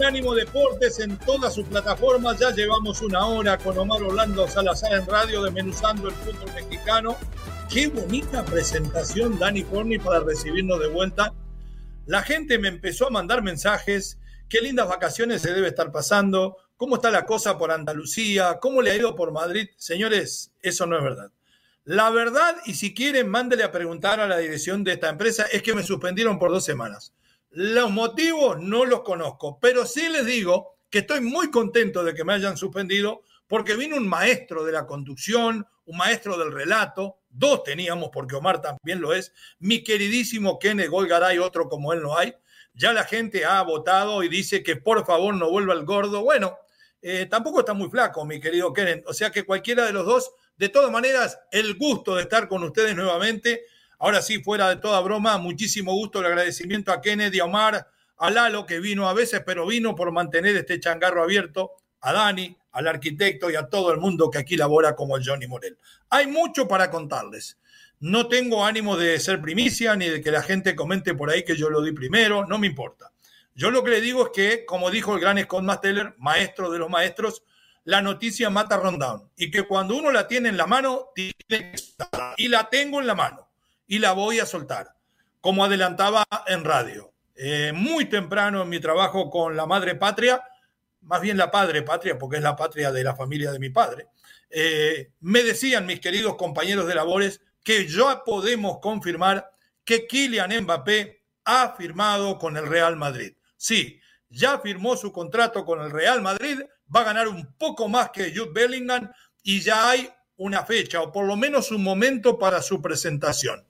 Unánimo Deportes en todas sus plataformas. Ya llevamos una hora con Omar Orlando Salazar en radio desmenuzando el fútbol mexicano. Qué bonita presentación, Dani Forni, para recibirnos de vuelta. La gente me empezó a mandar mensajes. Qué lindas vacaciones se debe estar pasando. ¿Cómo está la cosa por Andalucía? ¿Cómo le ha ido por Madrid? Señores, eso no es verdad. La verdad, y si quieren, mándele a preguntar a la dirección de esta empresa, es que me suspendieron por dos semanas. Los motivos no los conozco, pero sí les digo que estoy muy contento de que me hayan suspendido porque vino un maestro de la conducción, un maestro del relato, dos teníamos porque Omar también lo es, mi queridísimo Kene Golgaray, otro como él no hay. Ya la gente ha votado y dice que por favor no vuelva el gordo. Bueno, eh, tampoco está muy flaco, mi querido Kenen. O sea que cualquiera de los dos, de todas maneras, el gusto de estar con ustedes nuevamente. Ahora sí, fuera de toda broma, muchísimo gusto, el agradecimiento a Kennedy, a Omar, a Lalo, que vino a veces, pero vino por mantener este changarro abierto, a Dani, al arquitecto y a todo el mundo que aquí labora como el Johnny Morel. Hay mucho para contarles. No tengo ánimo de ser primicia ni de que la gente comente por ahí que yo lo di primero, no me importa. Yo lo que le digo es que, como dijo el gran Scott Masteller, maestro de los maestros, la noticia mata rundown y que cuando uno la tiene en la mano, tiene que estar. Y la tengo en la mano y la voy a soltar, como adelantaba en radio. Eh, muy temprano en mi trabajo con la madre patria, más bien la padre patria, porque es la patria de la familia de mi padre, eh, me decían mis queridos compañeros de labores que ya podemos confirmar que Kylian Mbappé ha firmado con el Real Madrid. Sí, ya firmó su contrato con el Real Madrid, va a ganar un poco más que Jude Bellingham y ya hay una fecha o por lo menos un momento para su presentación.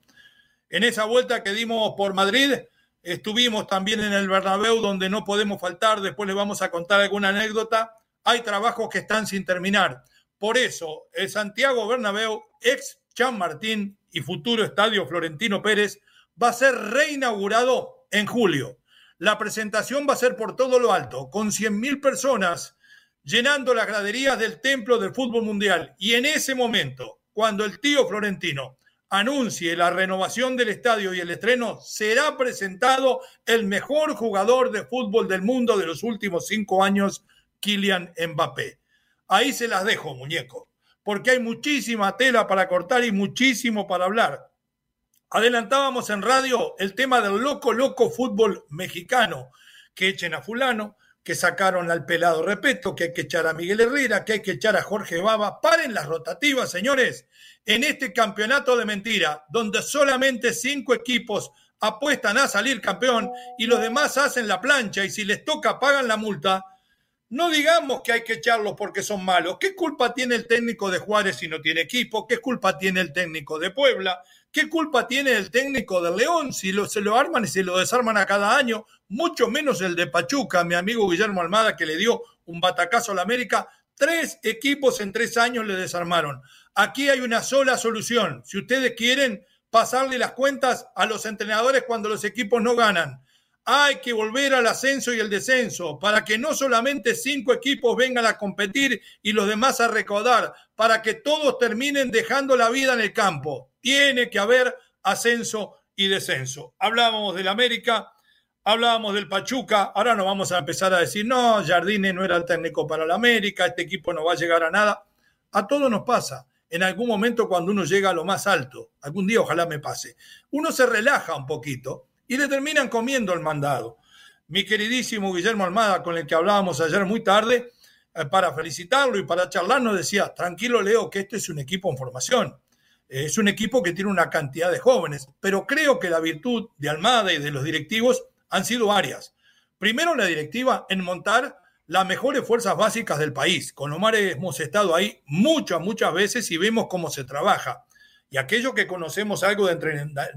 En esa vuelta que dimos por Madrid, estuvimos también en el Bernabéu, donde no podemos faltar. Después les vamos a contar alguna anécdota. Hay trabajos que están sin terminar. Por eso, el Santiago Bernabéu, ex Chan Martín y futuro estadio Florentino Pérez, va a ser reinaugurado en julio. La presentación va a ser por todo lo alto, con 100.000 personas llenando las graderías del templo del fútbol mundial. Y en ese momento, cuando el tío Florentino anuncie la renovación del estadio y el estreno, será presentado el mejor jugador de fútbol del mundo de los últimos cinco años, Kylian Mbappé. Ahí se las dejo, muñeco, porque hay muchísima tela para cortar y muchísimo para hablar. Adelantábamos en radio el tema del loco, loco fútbol mexicano, que echen a fulano, que sacaron al pelado Repeto, que hay que echar a Miguel Herrera, que hay que echar a Jorge Baba. Paren las rotativas, señores. En este campeonato de mentira, donde solamente cinco equipos apuestan a salir campeón y los demás hacen la plancha y si les toca pagan la multa, no digamos que hay que echarlos porque son malos. ¿Qué culpa tiene el técnico de Juárez si no tiene equipo? ¿Qué culpa tiene el técnico de Puebla? ¿Qué culpa tiene el técnico del León si se lo arman y se lo desarman a cada año? Mucho menos el de Pachuca, mi amigo Guillermo Almada, que le dio un batacazo a la América. Tres equipos en tres años le desarmaron. Aquí hay una sola solución. Si ustedes quieren pasarle las cuentas a los entrenadores cuando los equipos no ganan, hay que volver al ascenso y el descenso para que no solamente cinco equipos vengan a competir y los demás a recaudar, para que todos terminen dejando la vida en el campo. Tiene que haber ascenso y descenso. Hablábamos del América, hablábamos del Pachuca, ahora no vamos a empezar a decir, no, Jardine no era el técnico para el América, este equipo no va a llegar a nada. A todos nos pasa. En algún momento cuando uno llega a lo más alto, algún día ojalá me pase, uno se relaja un poquito y le terminan comiendo el mandado. Mi queridísimo Guillermo Almada, con el que hablábamos ayer muy tarde, eh, para felicitarlo y para charlar, nos decía, tranquilo Leo, que este es un equipo en formación. Es un equipo que tiene una cantidad de jóvenes, pero creo que la virtud de Almada y de los directivos han sido varias. Primero, la directiva en montar las mejores fuerzas básicas del país. Con Omar hemos estado ahí muchas, muchas veces y vemos cómo se trabaja. Y aquello que conocemos algo de,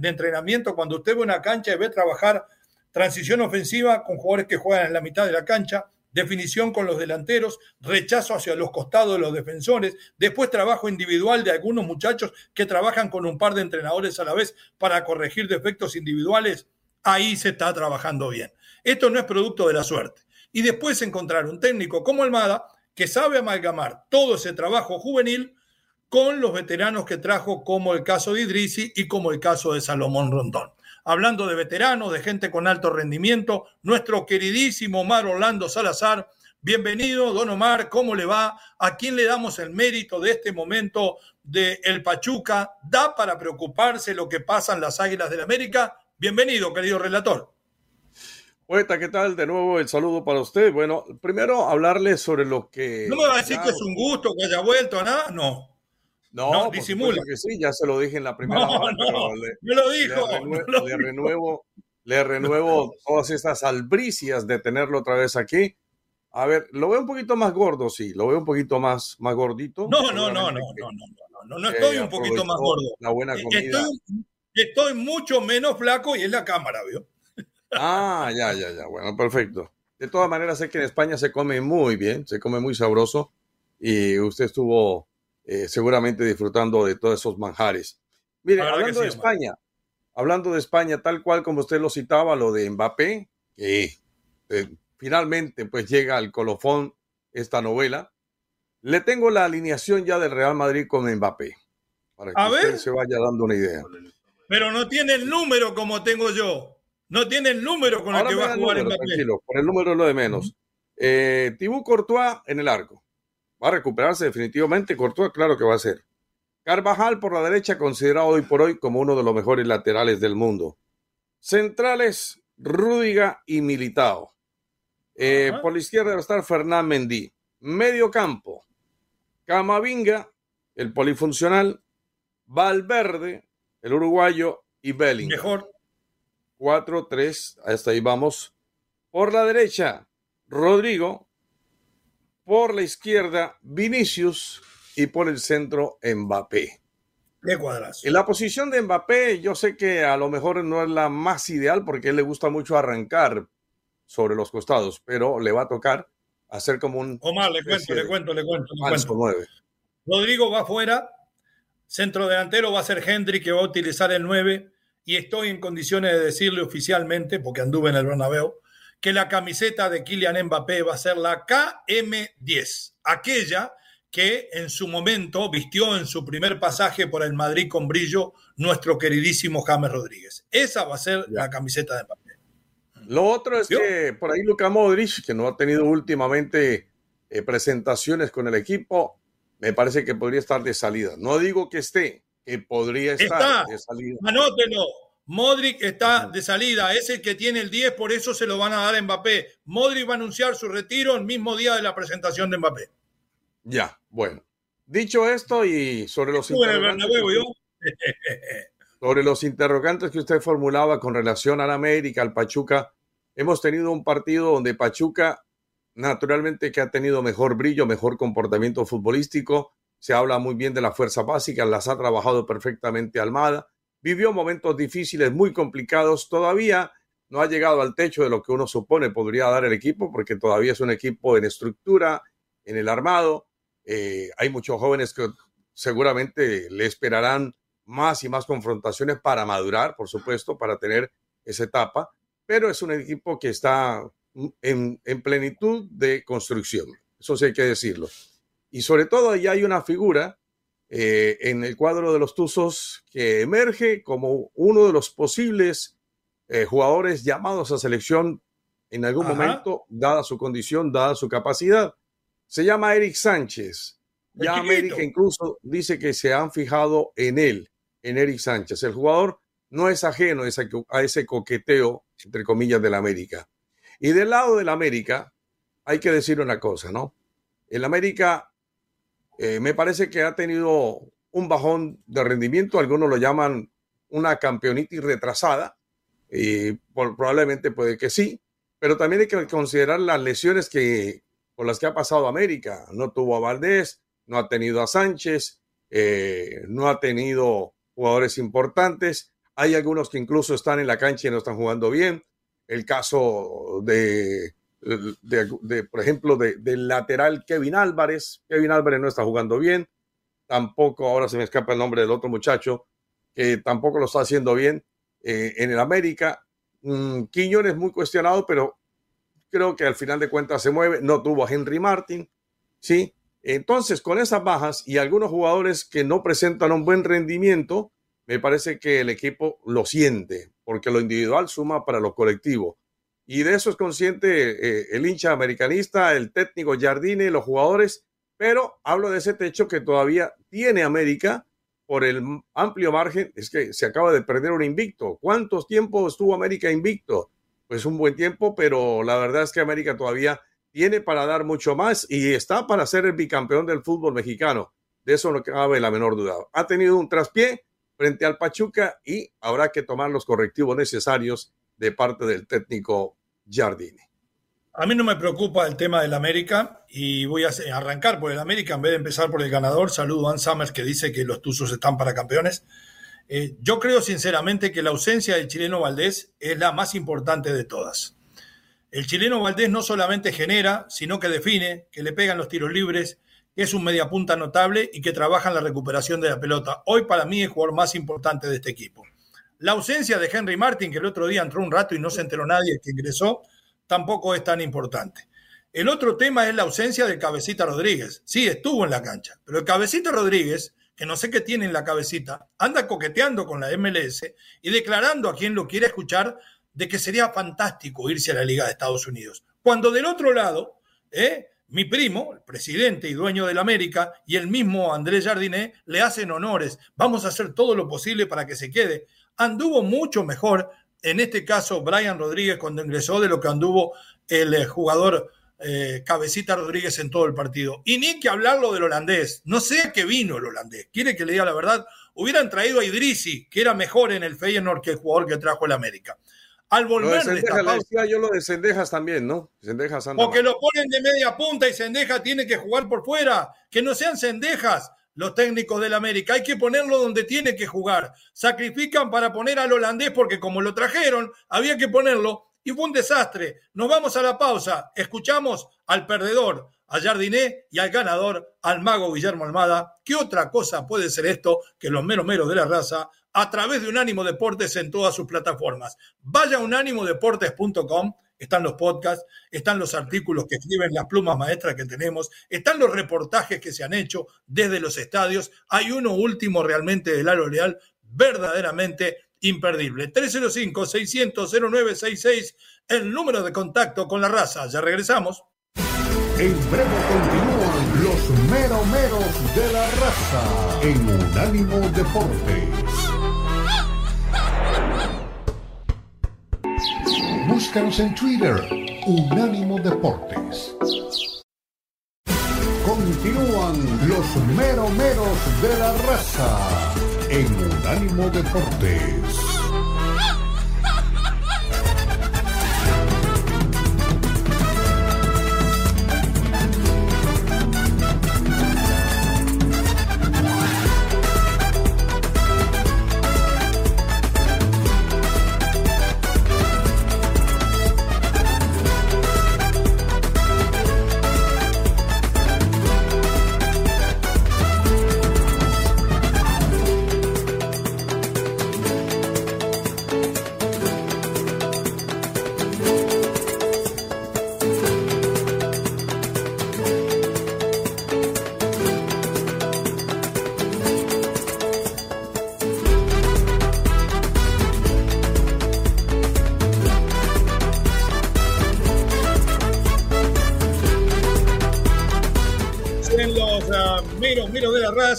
entrenamiento, cuando usted ve una cancha y ve trabajar transición ofensiva con jugadores que juegan en la mitad de la cancha, definición con los delanteros, rechazo hacia los costados de los defensores, después trabajo individual de algunos muchachos que trabajan con un par de entrenadores a la vez para corregir defectos individuales, ahí se está trabajando bien. Esto no es producto de la suerte. Y después encontrar un técnico como Almada que sabe amalgamar todo ese trabajo juvenil con los veteranos que trajo, como el caso de Idrisi y como el caso de Salomón Rondón hablando de veteranos, de gente con alto rendimiento, nuestro queridísimo Omar Orlando Salazar. Bienvenido, don Omar, ¿cómo le va? ¿A quién le damos el mérito de este momento de El Pachuca? ¿Da para preocuparse lo que pasa en las Águilas del América? Bienvenido, querido relator. Poeta, ¿qué tal? De nuevo el saludo para usted. Bueno, primero hablarle sobre lo que... ¿No me va a decir que es un gusto que haya vuelto nada? No. No, disimula. que sí, ya se lo dije en la primera no, no, le, me lo dijo. Le, renuevo, le renuevo todas estas albricias de tenerlo otra vez aquí. A ver, lo veo un poquito más gordo, sí, lo veo un poquito más, más gordito. No, no, no, no, no, no, no, no, estoy un poquito más gordo. La buena comida. Estoy, estoy mucho menos flaco y es la cámara, ¿vio? Ah, ya, ya, ya, bueno, perfecto. De todas maneras, sé que en España se come muy bien, se come muy sabroso y usted estuvo eh, seguramente disfrutando de todos esos manjares. Mire, hablando de España, hablando de España, tal cual como usted lo citaba, lo de Mbappé, que eh, finalmente pues llega al colofón esta novela, le tengo la alineación ya del Real Madrid con Mbappé, para que usted se vaya dando una idea. Pero no tiene el número como tengo yo. No tiene el número con el que va a jugar Mbappé. Tranquilo, por el número es lo de menos. Eh, Tibú Courtois en el arco. Va a recuperarse definitivamente. Courtois, claro que va a ser. Carvajal por la derecha, considerado hoy por hoy como uno de los mejores laterales del mundo. Centrales, Rúdiga y Militao. Eh, por la izquierda va a estar Fernán Mendy. Medio campo, Camavinga, el polifuncional, Valverde, el uruguayo y Belling. Mejor. 4-3, hasta ahí vamos. Por la derecha, Rodrigo, por la izquierda, Vinicius y por el centro, Mbappé. ¿Qué cuadras? En la posición de Mbappé, yo sé que a lo mejor no es la más ideal porque a él le gusta mucho arrancar sobre los costados, pero le va a tocar hacer como un. Omar, le cuento, le cuento, le cuento. Rodrigo va afuera, centro delantero va a ser Hendry que va a utilizar el 9 y estoy en condiciones de decirle oficialmente, porque anduve en el Bernabéu, que la camiseta de Kylian Mbappé va a ser la KM10, aquella que en su momento vistió en su primer pasaje por el Madrid con brillo nuestro queridísimo James Rodríguez. Esa va a ser la camiseta de Mbappé. Lo otro es que por ahí Luka Modric, que no ha tenido últimamente eh, presentaciones con el equipo, me parece que podría estar de salida. No digo que esté, que podría estar de salida. Anótelo, Modric está de salida, es el que tiene el 10, por eso se lo van a dar a Mbappé. Modric va a anunciar su retiro el mismo día de la presentación de Mbappé. Ya, bueno. Dicho esto y sobre los interrogantes, sobre los interrogantes que usted formulaba con relación a la América, al Pachuca, hemos tenido un partido donde Pachuca, naturalmente que ha tenido mejor brillo, mejor comportamiento futbolístico, se habla muy bien de la fuerza básica, las ha trabajado perfectamente Almada vivió momentos difíciles, muy complicados, todavía no ha llegado al techo de lo que uno supone podría dar el equipo, porque todavía es un equipo en estructura, en el armado. Eh, hay muchos jóvenes que seguramente le esperarán más y más confrontaciones para madurar, por supuesto, para tener esa etapa, pero es un equipo que está en, en plenitud de construcción, eso sí hay que decirlo. Y sobre todo ahí hay una figura eh, en el cuadro de los Tuzos que emerge como uno de los posibles eh, jugadores llamados a selección en algún momento, dada su condición, dada su capacidad. Se llama Eric Sánchez. Ya América incluso dice que se han fijado en él, en Eric Sánchez. El jugador no es ajeno a ese coqueteo, entre comillas, del América. Y del lado del América, hay que decir una cosa, ¿no? El América eh, me parece que ha tenido un bajón de rendimiento, algunos lo llaman una campeonitis retrasada, y probablemente puede que sí, pero también hay que considerar las lesiones que, con las que ha pasado América. No tuvo a Valdés, no ha tenido a Sánchez, eh, no ha tenido jugadores importantes. Hay algunos que incluso están en la cancha y no están jugando bien. El caso de, de, por ejemplo, del lateral Kevin Álvarez. Kevin Álvarez no está jugando bien. Tampoco, ahora se me escapa el nombre del otro muchacho, que tampoco lo está haciendo bien eh, en el América. Mm, Quiñones muy cuestionado, pero creo que al final de cuentas se mueve. No tuvo a Henry Martin, ¿sí? Entonces, con esas bajas y algunos jugadores que no presentan un buen rendimiento, me parece que el equipo lo siente, porque lo individual suma para lo colectivo. Y de eso es consciente eh, el hincha americanista, el técnico Jardine, los jugadores, pero hablo de ese techo que todavía tiene América por el amplio margen. Es que se acaba de perder un invicto. ¿Cuántos tiempos estuvo América invicto? Pues un buen tiempo, pero la verdad es que América todavía tiene para dar mucho más y está para ser el bicampeón del fútbol mexicano. De eso no cabe la menor duda. Ha tenido un traspié frente al Pachuca y habrá que tomar los correctivos necesarios de parte del técnico Jardine. A mí no me preocupa el tema del América y voy a arrancar por el América en vez de empezar por el ganador. Saludo a Ann Summers que dice que los Tuzos están para campeones. Eh, yo creo sinceramente que la ausencia del chileno Valdés es la más importante de todas. El chileno Valdés no solamente genera, sino que define, que le pegan los tiros libres, que es un mediapunta notable y que trabaja en la recuperación de la pelota. Hoy para mí es el jugador más importante de este equipo. La ausencia de Henry Martin, que el otro día entró un rato y no se enteró nadie que ingresó, tampoco es tan importante. El otro tema es la ausencia del Cabecita Rodríguez. Sí, estuvo en la cancha, pero el Cabecita Rodríguez, que no sé qué tiene en la cabecita, anda coqueteando con la MLS y declarando a quien lo quiere escuchar de que sería fantástico irse a la Liga de Estados Unidos. Cuando del otro lado, ¿eh? mi primo, el presidente y dueño de la América, y el mismo Andrés Jardiné le hacen honores. Vamos a hacer todo lo posible para que se quede. Anduvo mucho mejor, en este caso, Brian Rodríguez cuando ingresó de lo que anduvo el eh, jugador eh, Cabecita Rodríguez en todo el partido. Y ni que hablarlo del holandés. No sé a qué vino el holandés. ¿Quiere que le diga la verdad? Hubieran traído a Idrisi, que era mejor en el Feyenoord que el jugador que trajo el América. Al volver de esta pausa, yo lo de Sendejas también, ¿no? Sendejas anda Porque lo ponen de media punta y Sendejas tiene que jugar por fuera. Que no sean Sendejas los técnicos del América. Hay que ponerlo donde tiene que jugar. Sacrifican para poner al holandés porque como lo trajeron, había que ponerlo y fue un desastre. Nos vamos a la pausa. Escuchamos al perdedor, a Jardiné y al ganador, al mago Guillermo Almada. ¿Qué otra cosa puede ser esto que los meros meros de la raza a través de Unánimo Deportes en todas sus plataformas. Vaya a unánimodeportes.com, están los podcasts, están los artículos que escriben las plumas maestras que tenemos, están los reportajes que se han hecho desde los estadios. Hay uno último realmente del Lalo Leal, verdaderamente imperdible. 305-600-0966, el número de contacto con la raza. Ya regresamos. En breve continúan los meromeros de la raza en Unánimo Deportes. Búscanos en Twitter, Unánimo Deportes. Continúan los meromeros de la raza en Unánimo Deportes.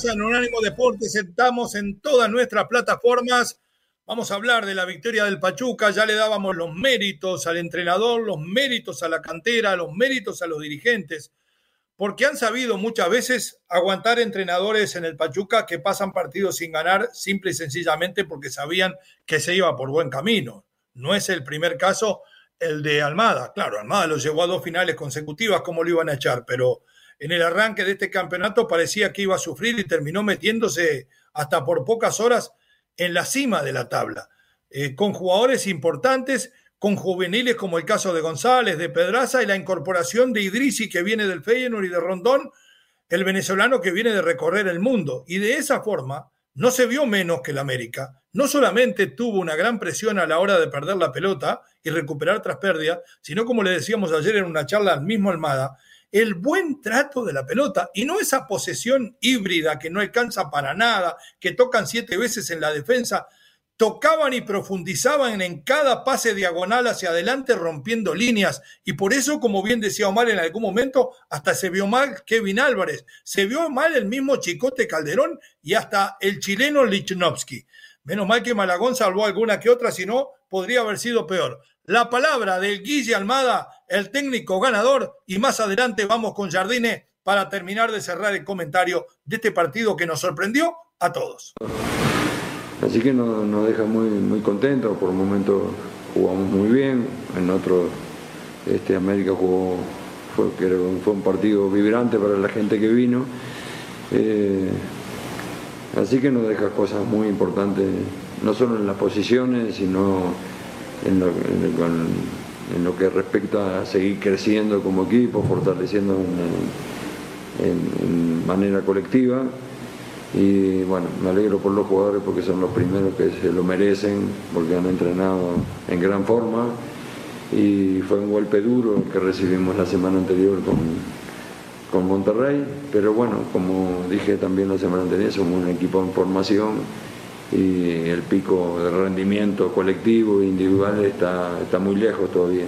Raza, en Unánimo Deportes, estamos en todas nuestras plataformas. Vamos a hablar de la victoria del Pachuca, ya le dábamos los méritos al entrenador, los méritos a la cantera, los méritos a los dirigentes, porque han sabido muchas veces aguantar entrenadores en el Pachuca que pasan partidos sin ganar, simple y sencillamente porque sabían que se iba por buen camino. No es el primer caso el de Almada. Claro, Almada lo llevó a dos finales consecutivas, como lo iban a echar, pero en el arranque de este campeonato parecía que iba a sufrir y terminó metiéndose hasta por pocas horas en la cima de la tabla, eh, con jugadores importantes, con juveniles como el caso de González, de Pedraza y la incorporación de Idrisi que viene del Feyenoord y de Rondón, el venezolano que viene de recorrer el mundo. Y de esa forma no se vio menos que el América. No solamente tuvo una gran presión a la hora de perder la pelota y recuperar tras pérdidas, sino como le decíamos ayer en una charla al mismo Almada, el buen trato de la pelota y no esa posesión híbrida que no alcanza para nada, que tocan siete veces en la defensa, tocaban y profundizaban en cada pase diagonal hacia adelante rompiendo líneas y por eso, como bien decía Omar en algún momento, hasta se vio mal Kevin Álvarez, se vio mal el mismo Chicote Calderón y hasta el chileno Lichnowsky. Menos mal que Malagón salvó alguna que otra, si no, podría haber sido peor. La palabra del Guille Almada, el técnico ganador, y más adelante vamos con Jardine para terminar de cerrar el comentario de este partido que nos sorprendió a todos. Así que nos, deja muy, muy contentos, por un momento jugamos muy bien, en otro este, América jugó, fue, fue un partido vibrante para la gente que vino. Eh, Así que nos deja cosas muy importantes, no solo en las posiciones, sino en lo, que respecta a seguir creciendo como equipo, fortaleciendo en, manera colectiva. Y bueno, me alegro por los jugadores porque son los primeros que se lo merecen, porque han entrenado en gran forma. Y fue un golpe duro que recibimos la semana anterior con, con Monterrey, pero bueno, como dije también la semana anterior, somos un equipo en formación y el pico de rendimiento colectivo e individual está, está muy lejos todavía.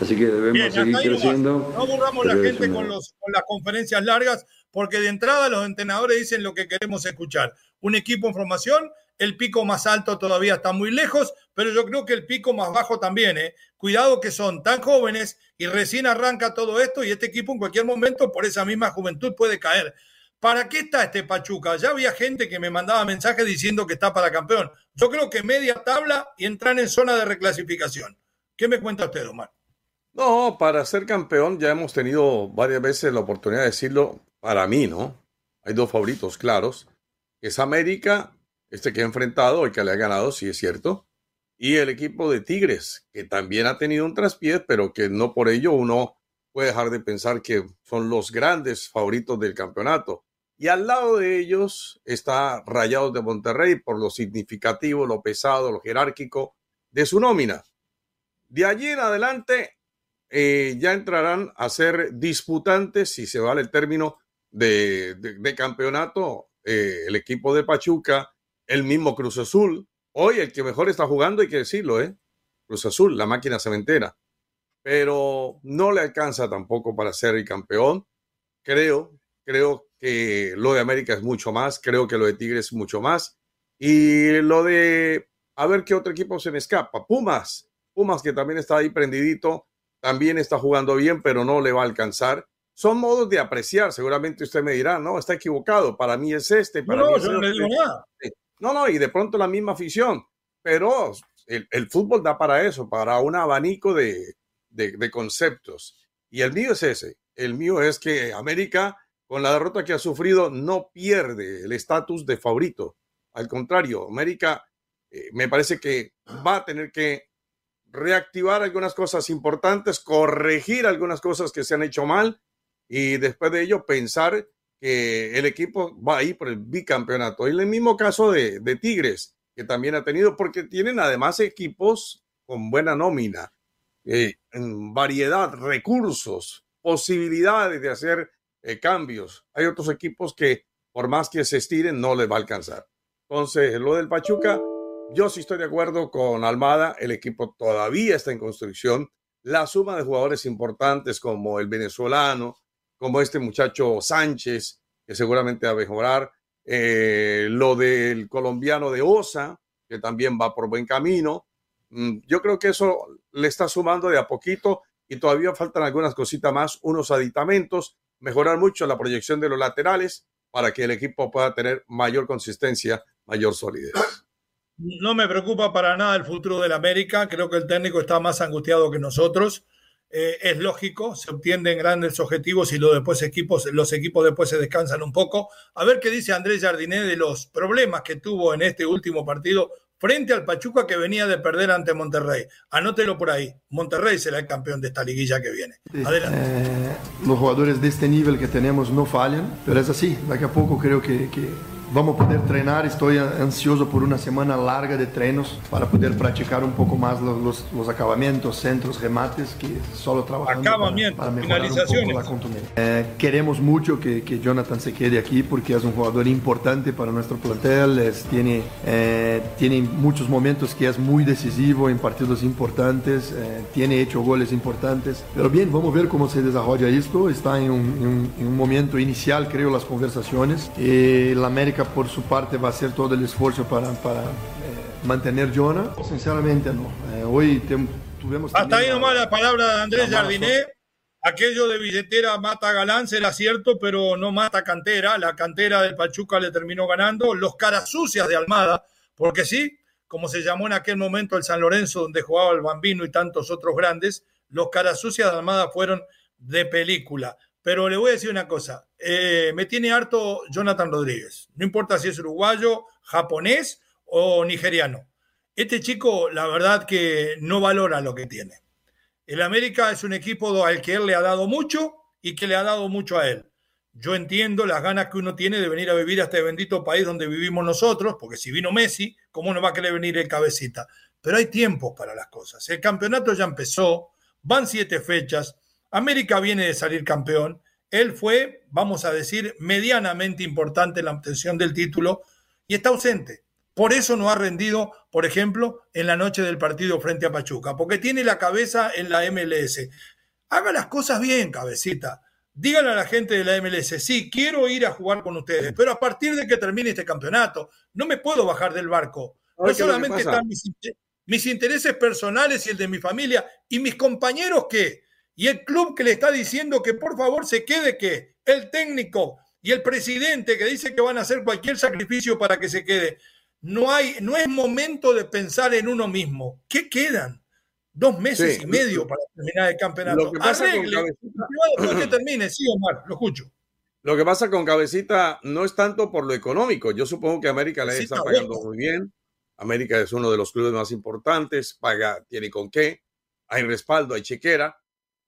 Así que debemos seguir creciendo. No aburramos la gente con, los, con las conferencias largas, porque de entrada los entrenadores dicen lo que queremos escuchar. Un equipo en formación el pico más alto todavía está muy lejos, pero yo creo que el pico más bajo también. ¿eh? Cuidado que son tan jóvenes y recién arranca todo esto y este equipo en cualquier momento por esa misma juventud puede caer. ¿Para qué está este Pachuca? Ya había gente que me mandaba mensajes diciendo que está para campeón. Yo creo que media tabla y entrar en zona de reclasificación. ¿Qué me cuenta usted, Omar? No, para ser campeón ya hemos tenido varias veces la oportunidad de decirlo. Para mí, ¿no? Hay dos favoritos claros. Es América este que ha enfrentado, y que le ha ganado, sí es cierto, y el equipo de Tigres, que también ha tenido un traspié, pero que no por ello uno puede dejar de pensar que son los grandes favoritos del campeonato. Y al lado de ellos está Rayados de Monterrey por lo significativo, lo pesado, lo jerárquico de su nómina. De allí en adelante eh, ya entrarán a ser disputantes, si se vale el término, de, campeonato, eh, el equipo de Pachuca, el mismo Cruz Azul. Hoy el que mejor está jugando, hay que decirlo, ¿eh? Cruz Azul, la máquina cementera. Pero no le alcanza tampoco para ser el campeón. Creo, creo que lo de América es mucho más, creo que lo de Tigres es mucho más. Y lo de, a ver qué otro equipo se me escapa. Pumas, Pumas que también está ahí prendidito, también está jugando bien, pero no le va a alcanzar. Son modos de apreciar, seguramente usted me dirá, no, está equivocado, para mí es este, para no, mí es yo no le digo este". nada. No, no, y de pronto la misma afición, pero el, fútbol da para eso, para un abanico de, de, conceptos. Y el mío es ese, el mío es que América, con la derrota que ha sufrido, no pierde el estatus de favorito. Al contrario, América eh, me parece que va a tener que reactivar algunas cosas importantes, corregir algunas cosas que se han hecho mal y después de ello pensar que el equipo va a ir por el bicampeonato. Y el mismo caso de, Tigres, que también ha tenido, porque tienen además equipos con buena nómina, eh, variedad, recursos, posibilidades de hacer eh, cambios. Hay otros equipos que por más que se estiren no les va a alcanzar. Entonces, lo del Pachuca, yo sí estoy de acuerdo con Almada, el equipo todavía está en construcción. La suma de jugadores importantes como el venezolano, como este muchacho Sánchez, que seguramente va a mejorar. Eh, lo del colombiano de Osa, que también va por buen camino. Mm, yo creo que eso le está sumando de a poquito y todavía faltan algunas cositas más, unos aditamentos, mejorar mucho la proyección de los laterales para que el equipo pueda tener mayor consistencia, mayor solidez. No me preocupa para nada el futuro del América, creo que el técnico está más angustiado que nosotros. Eh, es lógico, se obtienen grandes objetivos y los, después equipos, los equipos después se descansan un poco. A ver qué dice Andrés Jardiné de los problemas que tuvo en este último partido frente al Pachuca que venía de perder ante Monterrey. Anótelo por ahí. Monterrey será el campeón de esta liguilla que viene. Adelante. Eh, los jugadores de este nivel que tenemos no fallan, pero es así. De a poco creo que, que vamos a poder treinar. Estoy ansioso por una semana larga de trenos para poder practicar un poco más los, los, los acabamientos, centros, remates, que solo trabajando para, para mejorar un poco la contundencia. Eh, queremos mucho que, que, Jonathan se quede aquí porque es un jugador importante para nuestro plantel. Es, tiene, eh, tiene muchos momentos que es muy decisivo en partidos importantes. Eh, tiene hecho goles importantes. Pero bien, vamos a ver cómo se desarrolla esto. Está en un, en un, en un momento inicial, creo, las conversaciones. Eh, la América por su parte va a hacer todo el esfuerzo para, para eh, mantener Jonah. Sinceramente no. Eh, hoy te, tuvimos... Hasta ahí nomás la palabra de Andrés Jardiné. Aquello de billetera mata Galán será cierto, pero no mata cantera. La cantera del Pachuca le terminó ganando. Los caras sucias de Almada, porque sí, como se llamó en aquel momento el San Lorenzo, donde jugaba el Bambino y tantos otros grandes, los caras sucias de Almada fueron de película. Pero le voy a decir una cosa, eh, me tiene harto Jonathan Rodríguez, no importa si es uruguayo, japonés o nigeriano. Este chico, la verdad que no valora lo que tiene. El América es un equipo al que él le ha dado mucho y que le ha dado mucho a él. Yo entiendo las ganas que uno tiene de venir a vivir a este bendito país donde vivimos nosotros, porque si vino Messi, ¿cómo no va a querer venir el cabecita? Pero hay tiempos para las cosas. El campeonato ya empezó, van siete fechas, América viene de salir campeón. Él fue, vamos a decir, medianamente importante en la obtención del título y está ausente. Por eso no ha rendido, por ejemplo, en la noche del partido frente a Pachuca, porque tiene la cabeza en la MLS. Haga las cosas bien, cabecita. Díganle a la gente de la MLS, sí, quiero ir a jugar con ustedes, pero a partir de que termine este campeonato, no me puedo bajar del barco. No solamente están mis, mis intereses personales y el de mi familia y mis compañeros que y el club que le está diciendo que por favor se quede que el técnico y el presidente que dice que van a hacer cualquier sacrificio para que se quede. No hay, no es momento de pensar en uno mismo. ¿Qué quedan? Dos meses sí, y medio para terminar el campeonato. Lo que pasa Arregle, con que termine, sí, Omar, lo escucho. Lo que pasa con Cabecita no es tanto por lo económico. Yo supongo que América le está pagando bueno. muy bien. América es uno de los clubes más importantes, paga, tiene con qué, hay respaldo, hay chequera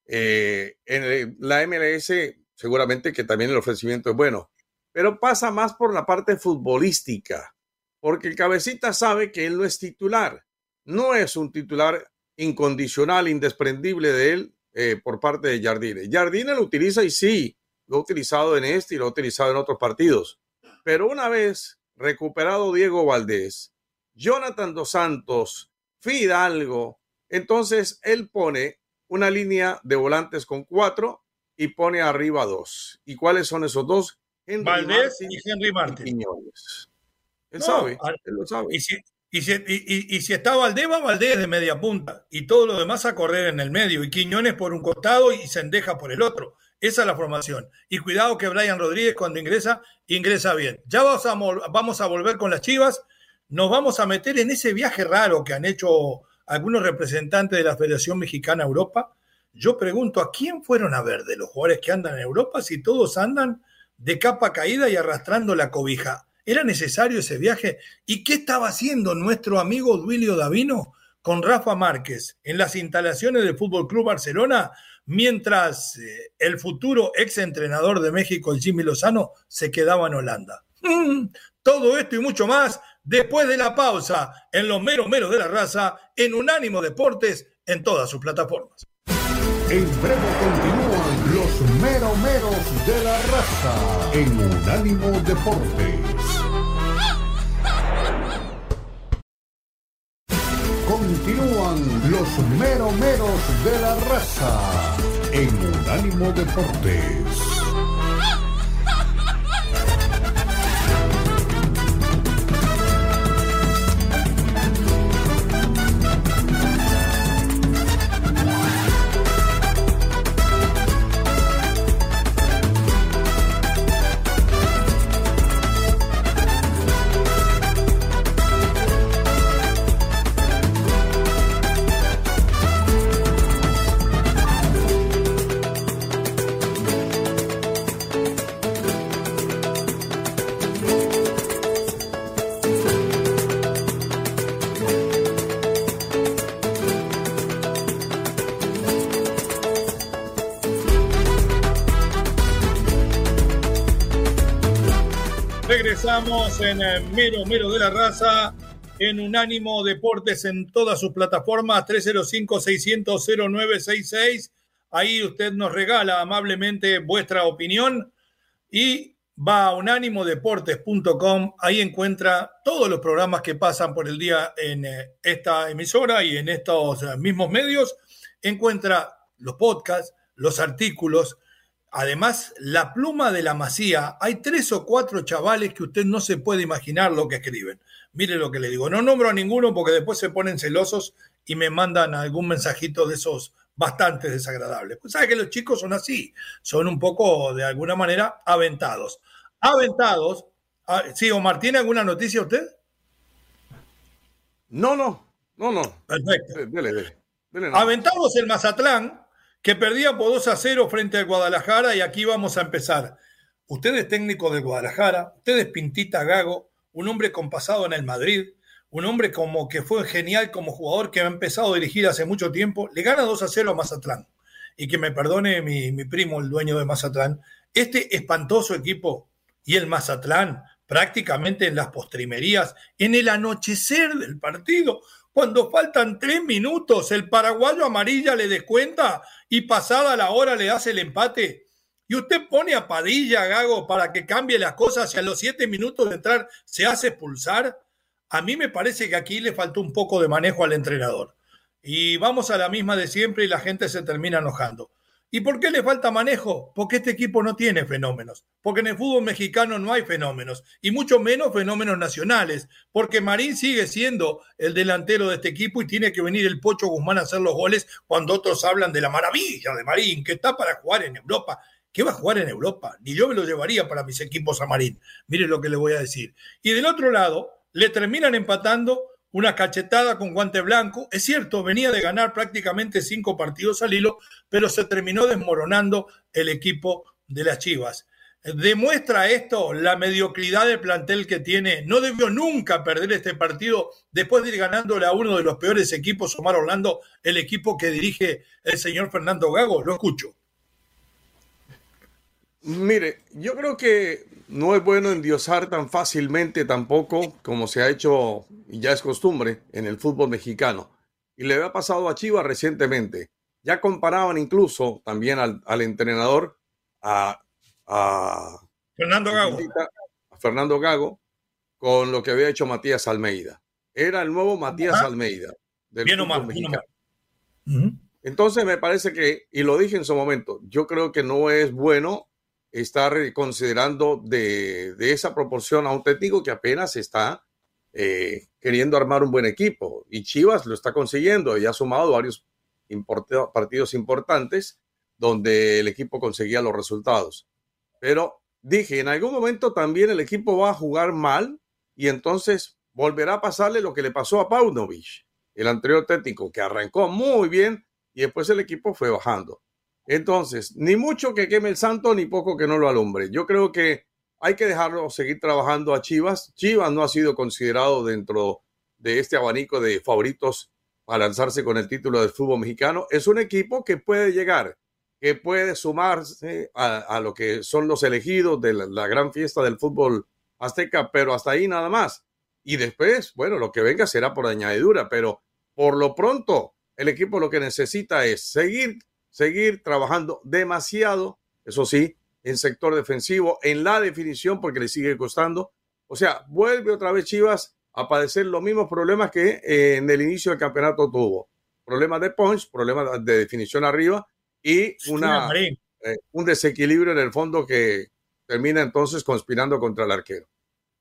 eh, en la MLS seguramente que también el ofrecimiento es bueno, pero pasa más por la parte futbolística, porque el cabecita sabe que él no es titular, no es un titular incondicional, indesprendible de él eh, por parte de Jardine. Jardine lo utiliza y sí, lo ha utilizado en este y lo ha utilizado en otros partidos, pero una vez recuperado Diego Valdés, Jonathan Dos Santos, Fidalgo, entonces él pone una línea de volantes con cuatro y pone arriba dos. ¿Y cuáles son esos dos? Henry Valdés y Henry Martin. Y él no, sabe, él lo sabe. Y si, y, si, y, y si, está Valdés, va Valdés de media punta y todo lo demás a correr en el medio y Quiñones por un costado y Sendeja por el otro. Esa es la formación. Y cuidado que Brian Rodríguez cuando ingresa, ingresa bien. Ya vamos a, vamos a volver con las Chivas. Nos vamos a meter en ese viaje raro que han hecho algunos representantes de la Federación Mexicana Europa, yo pregunto, ¿a quién fueron a ver de los jugadores que andan en Europa si todos andan de capa caída y arrastrando la cobija? ¿Era necesario ese viaje? ¿Y qué estaba haciendo nuestro amigo Duilio Davino con Rafa Márquez en las instalaciones del Fútbol Club Barcelona mientras eh, el futuro ex entrenador de México, Jimmy Lozano, se quedaba en Holanda? Mm, todo esto y mucho más después de la pausa en los meros meros de la raza en Unánimo Deportes en todas sus plataformas. En breve continúan los meros meros de la raza en Unánimo Deportes. Continúan los meros meros de la raza en Unánimo Deportes. Regresamos en eh, Mero Mero de la Raza, en Unánimo Deportes en todas sus plataformas, 305-600-0966. Ahí usted nos regala amablemente vuestra opinión y va a unánimodeportes.com. Ahí encuentra todos los programas que pasan por el día en eh, esta emisora y en estos eh, mismos medios. Encuentra los podcasts, los artículos, Además, la pluma de la masía, hay tres o cuatro chavales que usted no se puede imaginar lo que escriben. Mire lo que le digo, no nombro a ninguno porque después se ponen celosos y me mandan algún mensajito de esos bastante desagradables. Pues sabe que los chicos son así, son un poco, de alguna manera, aventados. Aventados. Ah, sí, Omar, ¿tiene alguna noticia usted? No, no, no, no. Perfecto. Dele, dele, Aventados el Mazatlán, que perdía por 2 a 0 frente al Guadalajara y aquí vamos a empezar. Usted es técnico del Guadalajara, usted es Pintita Gago, un hombre con pasado en el Madrid, un hombre como que fue genial como jugador que ha empezado a dirigir hace mucho tiempo, le gana 2 a 0 a Mazatlán. Y que me perdone mi, mi primo, el dueño de Mazatlán, este espantoso equipo y el Mazatlán prácticamente en las postrimerías, en el anochecer del partido, cuando faltan tres minutos, el paraguayo amarilla le descuenta y pasada la hora le hace el empate. Y usted pone a Padilla, Gago, para que cambie las cosas y a los siete minutos de entrar se hace expulsar. A mí me parece que aquí le faltó un poco de manejo al entrenador. Y vamos a la misma de siempre y la gente se termina enojando. ¿Y por qué le falta manejo? Porque este equipo no tiene fenómenos, porque en el fútbol mexicano no hay fenómenos, y mucho menos fenómenos nacionales, porque Marín sigue siendo el delantero de este equipo y tiene que venir el Pocho Guzmán a hacer los goles cuando otros hablan de la maravilla de Marín, que está para jugar en Europa. ¿Qué va a jugar en Europa? Ni yo me lo llevaría para mis equipos a Marín. Mire lo que le voy a decir. Y del otro lado, le terminan empatando una cachetada con guante blanco. Es cierto, venía de ganar prácticamente cinco partidos al hilo, pero se terminó desmoronando el equipo de las Chivas. Demuestra esto la mediocridad del plantel que tiene. No debió nunca perder este partido después de ir ganándole a uno de los peores equipos, Omar Orlando, el equipo que dirige el señor Fernando Gago. Lo escucho. Mire, yo creo que no es bueno endiosar tan fácilmente tampoco como se ha hecho y ya es costumbre en el fútbol mexicano. Y le había pasado a Chivas recientemente. Ya comparaban incluso también al, entrenador a, Fernando Gago. A Fernando Gago con lo que había hecho Matías Almeida. Era el nuevo Matías Almeida del bien fútbol mexicano. Entonces me parece que, y lo dije en su momento, yo creo que no es bueno estar considerando de, esa proporción a un técnico que apenas está eh, queriendo armar un buen equipo. Y Chivas lo está consiguiendo y ha sumado varios partidos importantes donde el equipo conseguía los resultados. Pero dije, en algún momento también el equipo va a jugar mal y entonces volverá a pasarle lo que le pasó a Paunovic, el anterior técnico, que arrancó muy bien y después el equipo fue bajando. Entonces, ni mucho que queme el santo, ni poco que no lo alumbre. Yo creo que hay que dejarlo seguir trabajando a Chivas. Chivas no ha sido considerado dentro de este abanico de favoritos para lanzarse con el título del fútbol mexicano. Es un equipo que puede llegar, que puede sumarse a, lo que son los elegidos de la, gran fiesta del fútbol azteca, pero hasta ahí nada más. Y después, bueno, lo que venga será por añadidura, pero por lo pronto el equipo lo que necesita es seguir seguir trabajando demasiado, eso sí, en sector defensivo, en la definición, porque le sigue costando. O sea, vuelve otra vez Chivas a padecer los mismos problemas que eh, en el inicio del campeonato tuvo. Problemas de punch, problemas de definición arriba y una, eh, un desequilibrio en el fondo que termina entonces conspirando contra el arquero.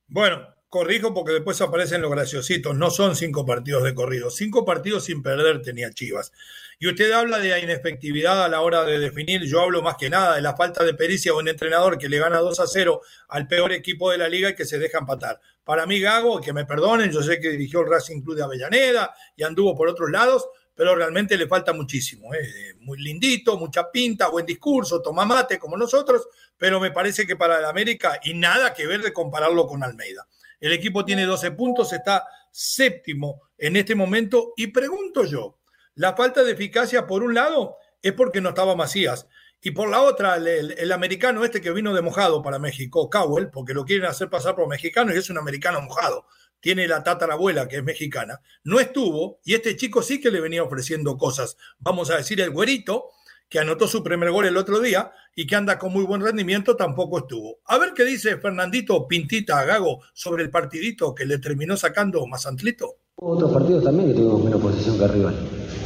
Bueno, corrijo porque después aparecen los graciositos. No son cinco partidos de corrido. Cinco partidos sin perder tenía Chivas. Y usted habla de la inefectividad a la hora de definir. Yo hablo más que nada de la falta de pericia o un entrenador que le gana 2 a 0 al peor equipo de la liga y que se deja empatar. Para mí, Gago, que me perdonen, yo sé que dirigió el Racing Club de Avellaneda y anduvo por otros lados, pero realmente le falta muchísimo. ¿eh? Muy lindito, mucha pinta, buen discurso, toma mate como nosotros, pero me parece que para el América y nada que ver de compararlo con Almeida. El equipo tiene 12 puntos, está séptimo en este momento. Y pregunto yo, la falta de eficacia, por un lado, es porque no estaba Macías. Y por la otra, el, americano este que vino de mojado para México, Cowell, porque lo quieren hacer pasar por mexicano y es un americano mojado. Tiene la tatarabuela que es mexicana. No estuvo y este chico sí que le venía ofreciendo cosas. Vamos a decir, el güerito, que anotó su primer gol el otro día y que anda con muy buen rendimiento, tampoco estuvo. A ver qué dice Fernandito Pintita Gago sobre el partidito que le terminó sacando Mazantlito. Hubo otros partidos también que tuvimos menos posición que arriba.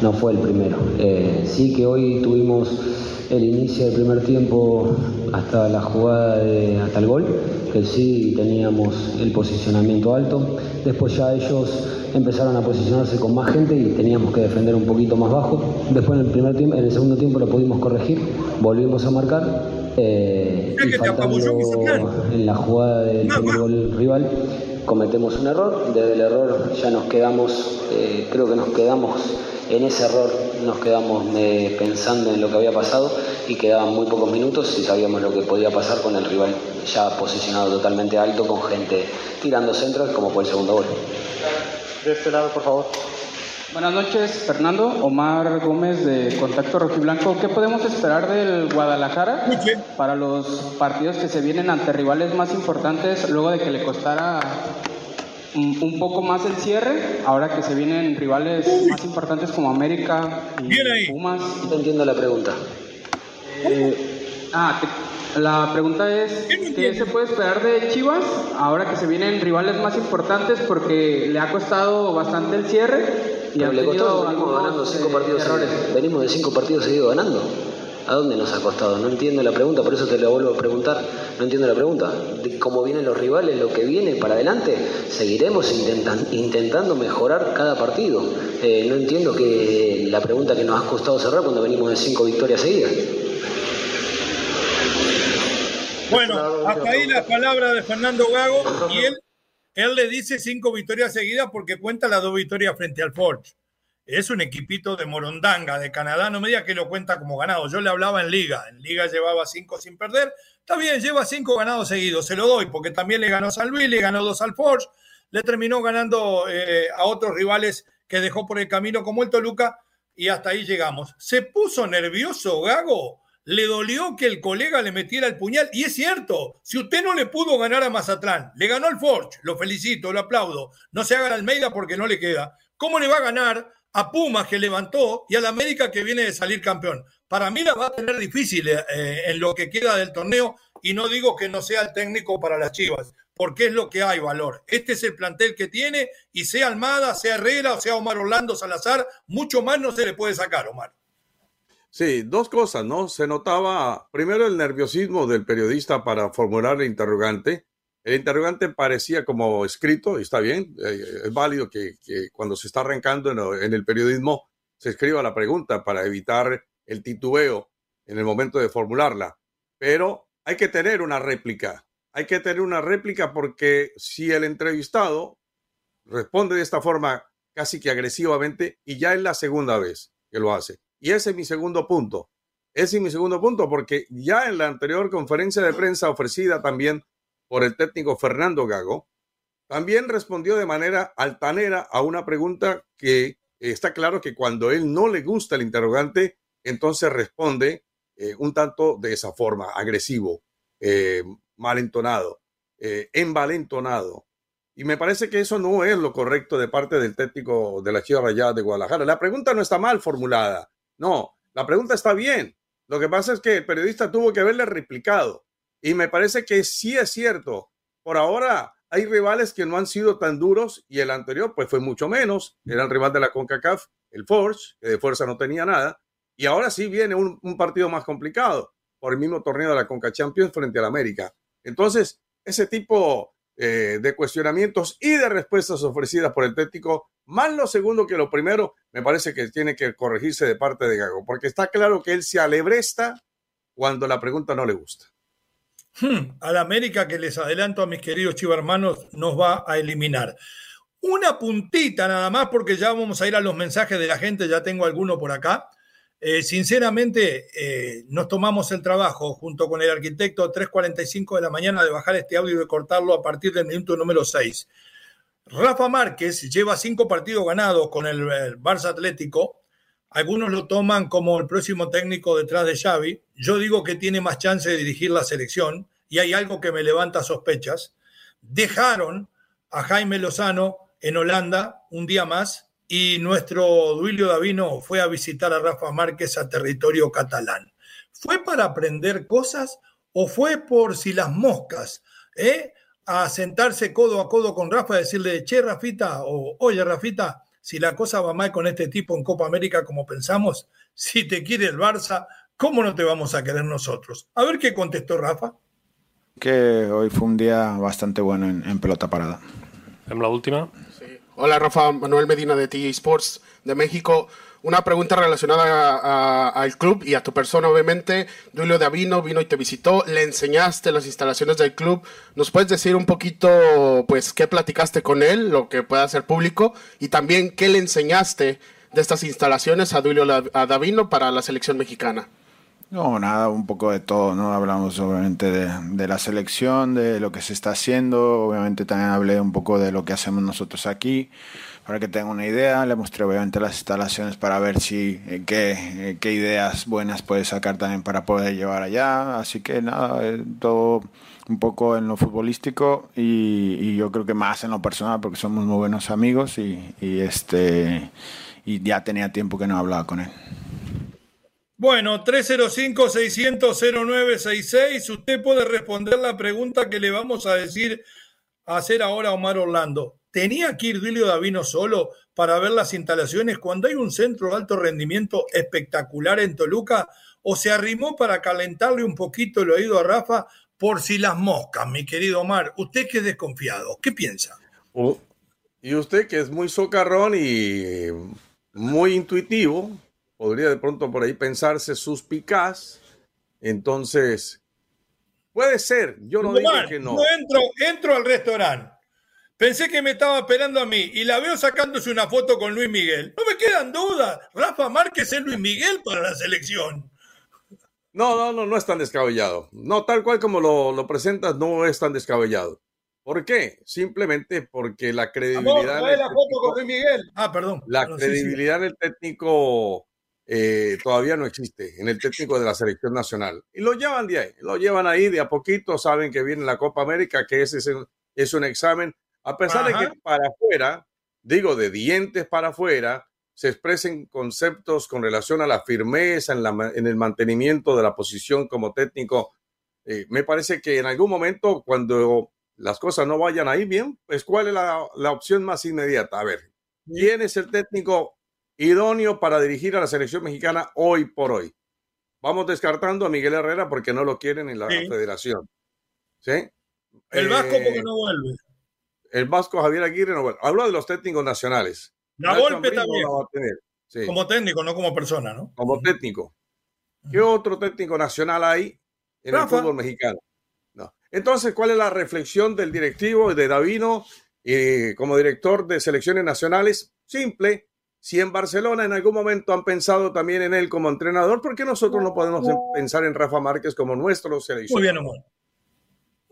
No fue el primero. Eh, sí que hoy tuvimos el inicio del primer tiempo hasta la jugada, de, hasta el gol, que sí teníamos el posicionamiento alto. Después ya ellos empezaron a posicionarse con más gente y teníamos que defender un poquito más bajo. Después en el primer tiempo, en el segundo tiempo lo pudimos corregir, volvimos a marcar. Eh, y faltando en la jugada del primer gol rival cometemos un error, desde el error ya nos quedamos, eh, creo que nos quedamos en ese error nos quedamos eh, pensando en lo que había pasado y quedaban muy pocos minutos y sabíamos lo que podía pasar con el rival ya posicionado totalmente alto con gente tirando centros como fue el segundo gol. De este lado, por favor. Buenas noches, Fernando. Omar Gómez de Contacto Rojiblanco. ¿Qué podemos esperar del Guadalajara para los partidos que se vienen ante rivales más importantes luego de que le costara un poco más el cierre, ahora que se vienen rivales más importantes como América y Pumas. No entiendo la pregunta. Eh, ah, la pregunta es, ¿qué se puede esperar de Chivas ahora que se vienen rivales más importantes porque le ha costado bastante el cierre? Y le costó, venimos ganando cinco eh, partidos, venimos de cinco partidos seguidos ganando. ¿A dónde nos ha costado? No entiendo la pregunta, por eso te lo vuelvo a preguntar. No entiendo la pregunta. De ¿Cómo vienen los rivales, lo que viene para adelante? Seguiremos intentando mejorar cada partido. Eh, no entiendo que la pregunta que nos ha costado cerrar cuando venimos de cinco victorias seguidas. Bueno, hasta ahí la palabra de Fernando Gago y él, él le dice cinco victorias seguidas porque cuenta las dos victorias frente al Forge es un equipito de Morondanga, de Canadá, no me diga que lo cuenta como ganado. Yo le hablaba en Liga, en Liga llevaba cinco sin perder. Está bien, lleva cinco ganados seguidos, se lo doy, porque también le ganó a San Luis, le ganó dos al Forge, le terminó ganando eh, a otros rivales que dejó por el camino, como el Toluca, y hasta ahí llegamos. Se puso nervioso Gago, le dolió que el colega le metiera el puñal, y es cierto, si usted no le pudo ganar a Mazatlán, le ganó al Forge, lo felicito, lo aplaudo, no se haga la Almeida porque no le queda. ¿Cómo le va a ganar a Pumas que levantó y a la América que viene de salir campeón. Para mí la va a tener difícil eh, en lo que queda del torneo y no digo que no sea el técnico para las Chivas, porque es lo que hay valor. Este es el plantel que tiene y sea Almada, sea Herrera o sea Omar Orlando Salazar, mucho más no se le puede sacar, Omar. Sí, dos cosas, ¿no? Se notaba primero el nerviosismo del periodista para formular el interrogante el interrogante parecía como escrito, y está bien, eh, es válido que, cuando se está arrancando en, el periodismo se escriba la pregunta para evitar el titubeo en el momento de formularla. Pero hay que tener una réplica, hay que tener una réplica porque si el entrevistado responde de esta forma casi que agresivamente, y ya es la segunda vez que lo hace. Y ese es mi segundo punto. Ese es mi segundo punto porque ya en la anterior conferencia de prensa ofrecida también por el técnico Fernando Gago, también respondió de manera altanera a una pregunta que está claro que cuando él no le gusta el interrogante, entonces responde eh, un tanto de esa forma, agresivo, eh, malentonado, eh, envalentonado. Y me parece que eso no es lo correcto de parte del técnico de la Chivas Rayada de Guadalajara. La pregunta no está mal formulada. No, la pregunta está bien. Lo que pasa es que el periodista tuvo que haberle replicado. Y me parece que sí es cierto. Por ahora hay rivales que no han sido tan duros y el anterior pues fue mucho menos. Era el rival de la CONCACAF, el Forge, que de fuerza no tenía nada. Y ahora sí viene un, partido más complicado por el mismo torneo de la CONCA Champions frente al América. Entonces, ese tipo eh, de cuestionamientos y de respuestas ofrecidas por el técnico, más lo segundo que lo primero, me parece que tiene que corregirse de parte de Gago, porque está claro que él se alebresta cuando la pregunta no le gusta. Hmm, al América que les adelanto a mis queridos chivarmanos nos va a eliminar. Una puntita nada más porque ya vamos a ir a los mensajes de la gente, ya tengo alguno por acá. Eh, sinceramente, eh, nos tomamos el trabajo junto con el arquitecto 3.45 de la mañana de bajar este audio y de cortarlo a partir del minuto número 6. Rafa Márquez lleva cinco partidos ganados con el, el Barça Atlético Algunos lo toman como el próximo técnico detrás de Xavi. Yo digo que tiene más chance de dirigir la selección y hay algo que me levanta sospechas. Dejaron a Jaime Lozano en Holanda un día más y nuestro Duilio Davino fue a visitar a Rafa Márquez a territorio catalán. ¿Fue para aprender cosas o fue por si las moscas? ¿eh? A sentarse codo a codo con Rafa y decirle, che, Rafita, o oye, Rafita, si la cosa va mal con este tipo en Copa América como pensamos, si te quiere el Barça, ¿cómo no te vamos a querer nosotros? A ver qué contestó Rafa. Que hoy fue un día bastante bueno en, pelota parada. En la última. Hola Rafa, Manuel Medina de T Sports de México. Una pregunta relacionada al club y a tu persona, obviamente. Julio Davino vino y te visitó, le enseñaste las instalaciones del club. ¿Nos puedes decir un poquito, pues, qué platicaste con él, lo que pueda ser público, y también qué le enseñaste de estas instalaciones a Julio Davino para la selección mexicana? No, nada, un poco de todo, ¿no? Hablamos obviamente de, la selección, de lo que se está haciendo, obviamente también hablé un poco de lo que hacemos nosotros aquí, para que tengan una idea, le mostré obviamente las instalaciones para ver si eh, qué, eh, qué, ideas buenas puede sacar también para poder llevar allá, así que nada, eh, todo un poco en lo futbolístico y, yo creo que más en lo personal porque somos muy buenos amigos y, y este y ya tenía tiempo que no hablaba con él. Bueno, 305-600-0966. Usted puede responder la pregunta que le vamos a decir, a hacer ahora a Omar Orlando. ¿Tenía que ir Duilio Davino solo para ver las instalaciones cuando hay un centro de alto rendimiento espectacular en Toluca? ¿O se arrimó para calentarle un poquito el oído a Rafa por si las moscas, mi querido Omar? Usted que es desconfiado, ¿qué piensa? y usted que es muy socarrón y muy intuitivo, podría de pronto por ahí pensarse suspicaz. Entonces, puede ser, yo no digo que no. entro, entro al restaurante. Pensé que me estaba esperando a mí y la veo sacándose una foto con Luis Miguel. No me quedan dudas. Rafa Márquez es Luis Miguel para la selección. No, no, no, no es tan descabellado. No, tal cual como lo, lo presentas, no es tan descabellado. ¿Por qué? Simplemente porque la credibilidad. la foto con Luis Miguel. Ah, perdón. La credibilidad del técnico eh, todavía no existe en el técnico de la selección nacional. Y lo llevan de ahí, lo llevan ahí de a poquito, saben que viene la Copa América, que ese es, un examen, a pesar de que para afuera, digo, de dientes para afuera, se expresen conceptos con relación a la firmeza en, la, en el mantenimiento de la posición como técnico. Eh, me parece que en algún momento, cuando las cosas no vayan ahí bien, pues ¿cuál es la, la opción más inmediata? A ver, ¿quién es el técnico idóneo para dirigir a la selección mexicana hoy por hoy. Vamos descartando a Miguel Herrera porque no lo quieren en la federación. ¿Sí? El Vasco porque eh, no vuelve. El Vasco Javier Aguirre no. Hablo de los técnicos nacionales. La golpe también. Como técnico, no como persona, ¿no? Como técnico. ¿Qué otro técnico nacional hay en el fútbol mexicano? No. Entonces, ¿cuál es la reflexión del directivo de Davino eh, como director de selecciones nacionales? Simple, si en Barcelona en algún momento han pensado también en él como entrenador, ¿por qué nosotros no podemos pensar en Rafa Márquez como nuestro seleccionador? Muy bien, Omar.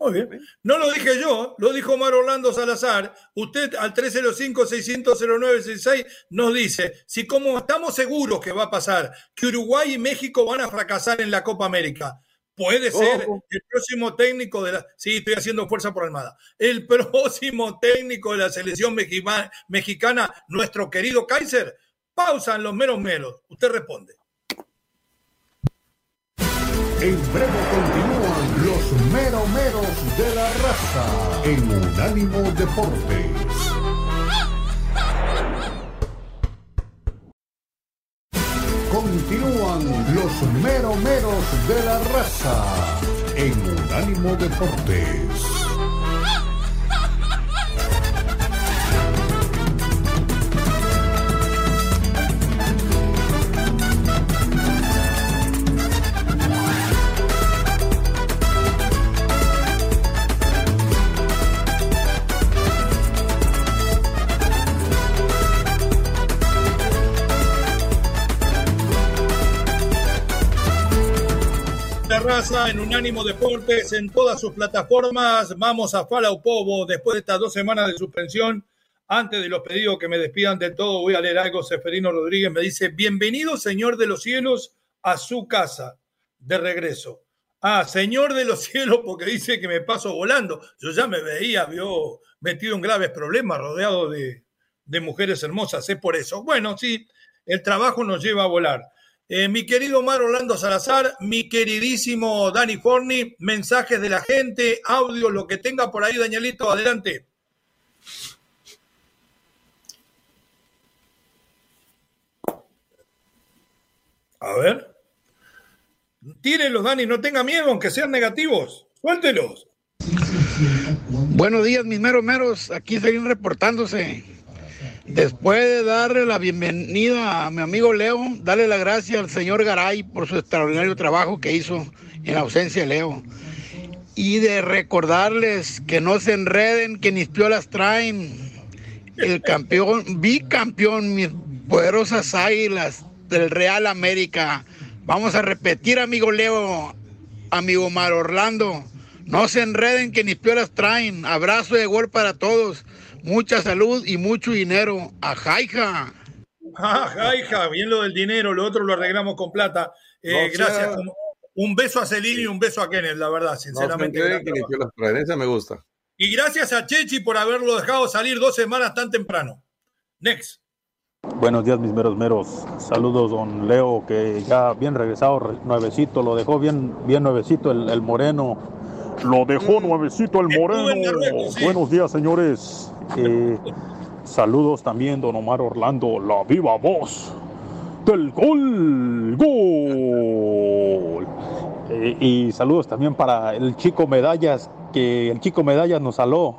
Muy bien. No lo dije yo, lo dijo Omar Orlando Salazar. Usted al 305-600-0966 nos dice, si como estamos seguros que va a pasar, que Uruguay y México van a fracasar en la Copa América, Puede ser el próximo técnico de la. Sí, estoy haciendo fuerza por Almada. El próximo técnico de la selección mexicana, nuestro querido Kaiser. Pausa en los meros meros. Usted responde. En breve los meros de la raza en Unánimo Deportes. Continúan los meromeros de la raza en Unánimo Deportes. En Unánimo Deportes en todas sus plataformas. Vamos a Falau Povo después de estas dos semanas de suspensión. Antes de los pedidos que me despidan de todo, voy a leer algo. Seferino Rodríguez me dice, bienvenido, Señor de los cielos, a su casa de regreso. Ah, Señor de los cielos, porque dice que me paso volando. Yo ya me veía, vio, metido en graves problemas, rodeado de, de mujeres hermosas, es por eso. Bueno, sí, el trabajo nos lleva a volar. Eh, mi querido Mar Orlando Salazar, mi queridísimo Dani Forni, mensajes de la gente, audio, lo que tenga por ahí, Danielito, adelante. A ver. Tírenlos, Dani, no tenga miedo, aunque sean negativos. Suéltelos. Buenos días, mis meros meros. Aquí seguimos reportándose. Después de darle la bienvenida a mi amigo Leo, darle la gracia al señor Garay por su extraordinario trabajo que hizo en ausencia de Leo. Y de recordarles que no se enreden, que ni piolas traen. El campeón, bicampeón, mis poderosas águilas del Real América. Vamos a repetir, amigo Leo, amigo Mar Orlando. No se enreden que ni piolas traen. Abrazo de gol para todos. Mucha salud y mucho dinero. A Jaija. Ah, Jaija, bien lo del dinero, lo otro lo arreglamos con plata. Eh, gracias. Un beso a Celini y un beso a Kenneth, la verdad, sinceramente. No, me gusta. Y gracias a Chechi por haberlo dejado salir dos semanas tan temprano. Next. Buenos días, mis meros meros. Saludos, don Leo, que ya bien regresado, nuevecito, lo dejó bien, bien nuevecito el, el moreno. Lo dejó mm. nuevecito el moreno. Buenos días, señores. Eh, saludos también, don Omar Orlando, la viva voz del gol. Gol. Eh, y saludos también para el chico Medallas, que el chico Medallas nos saló.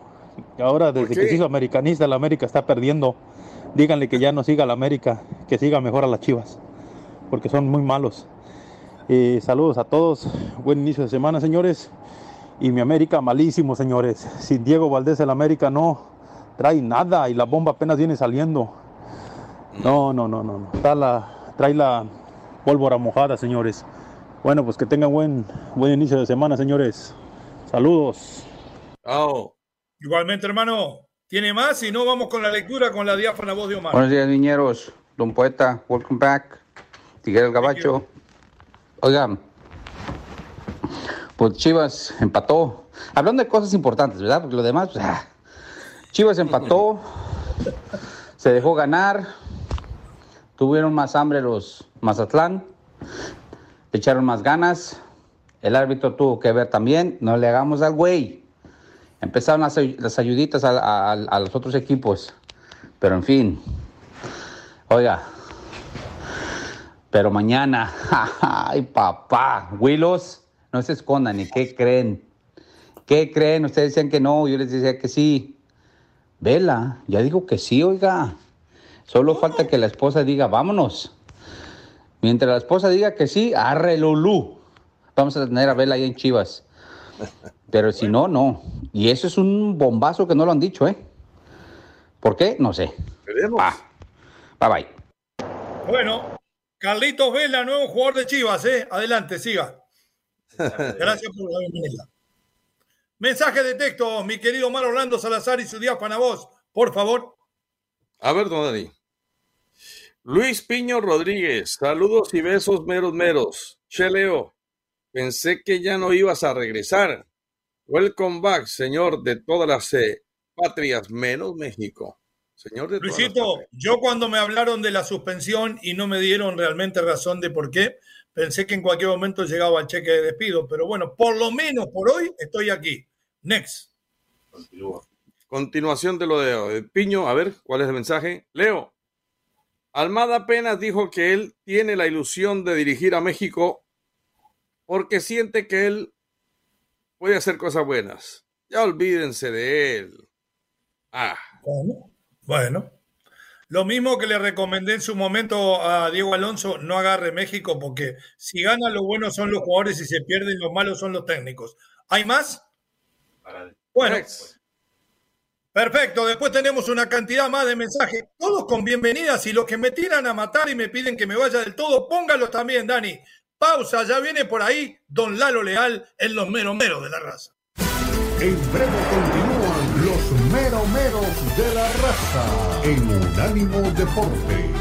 Ahora, desde que se hizo americanista, la América está perdiendo díganle que ya no siga la América, que siga mejor a las Chivas, porque son muy malos. saludos a todos, buen inicio de semana, señores. Y mi América malísimo, señores. Sin Diego Valdés el América no trae nada y la bomba apenas viene saliendo. No, no, no, no. la, trae la pólvora mojada, señores. Bueno, pues que tengan buen, buen inicio de semana, señores. Saludos. Igualmente, hermano. ¿Tiene más? y no, vamos con la lectura con la diáfana voz de Omar. Buenos días, niñeros. Don Poeta, welcome back. Tiguer el Gabacho. Oigan, pues Chivas empató. Hablando de cosas importantes, ¿verdad? Porque lo demás, pues, ah. Chivas empató, se dejó ganar, tuvieron más hambre los Mazatlán, echaron más ganas, el árbitro tuvo que ver también, no le hagamos al güey. Empezaron las, las ayuditas a, los otros equipos. Pero en fin, oiga, pero mañana, ay papá, Willos, no se escondan, ¿y qué creen? ¿Qué creen? Ustedes decían que no, yo les decía que sí. Vela, ya digo que sí, oiga. Solo falta que la esposa diga, vámonos. Mientras la esposa diga que sí, arre Lulú. Vamos a tener a Vela ahí en Chivas. Pero si no, no. Y eso es un bombazo que no lo han dicho, ¿eh? ¿Por qué? No sé. Ah, bye bye. Bueno, Carlitos Vela, nuevo jugador de Chivas, ¿eh? Adelante, siga. Gracias por la bienvenida. Mensaje de texto, mi querido Mar Orlando Salazar y su diáfana voz, por favor. A ver, don Dani. Luis Piño Rodríguez, saludos y besos meros meros. Cheleo, pensé que ya no ibas a regresar. Welcome back, señor de todas las eh, patrias, menos México. Señor de Luisito, yo cuando me hablaron de la suspensión y no me dieron realmente razón de por qué, pensé que en cualquier momento llegaba el cheque de despido, pero bueno, por lo menos por hoy estoy aquí. Next. Continuación de lo de Piño, a ver, ¿cuál es el mensaje? Leo, Almada apenas dijo que él tiene la ilusión de dirigir a México porque siente que él puede hacer cosas buenas. Ya olvídense de él. Ah. Bueno, Lo mismo que le recomendé en su momento a Diego Alonso, no agarre México porque si gana lo bueno son los jugadores y se pierden los malos son los técnicos. ¿Hay más? Bueno. Perfecto, después tenemos una cantidad más de mensajes, todos con bienvenidas y los que me tiran a matar y me piden que me vaya del todo, póngalos también, Dani. Pausa, ya viene por ahí Don Lalo Leal en los meros meros de la raza. En breve continúan los meromeros de la raza en Unánimo Deportes.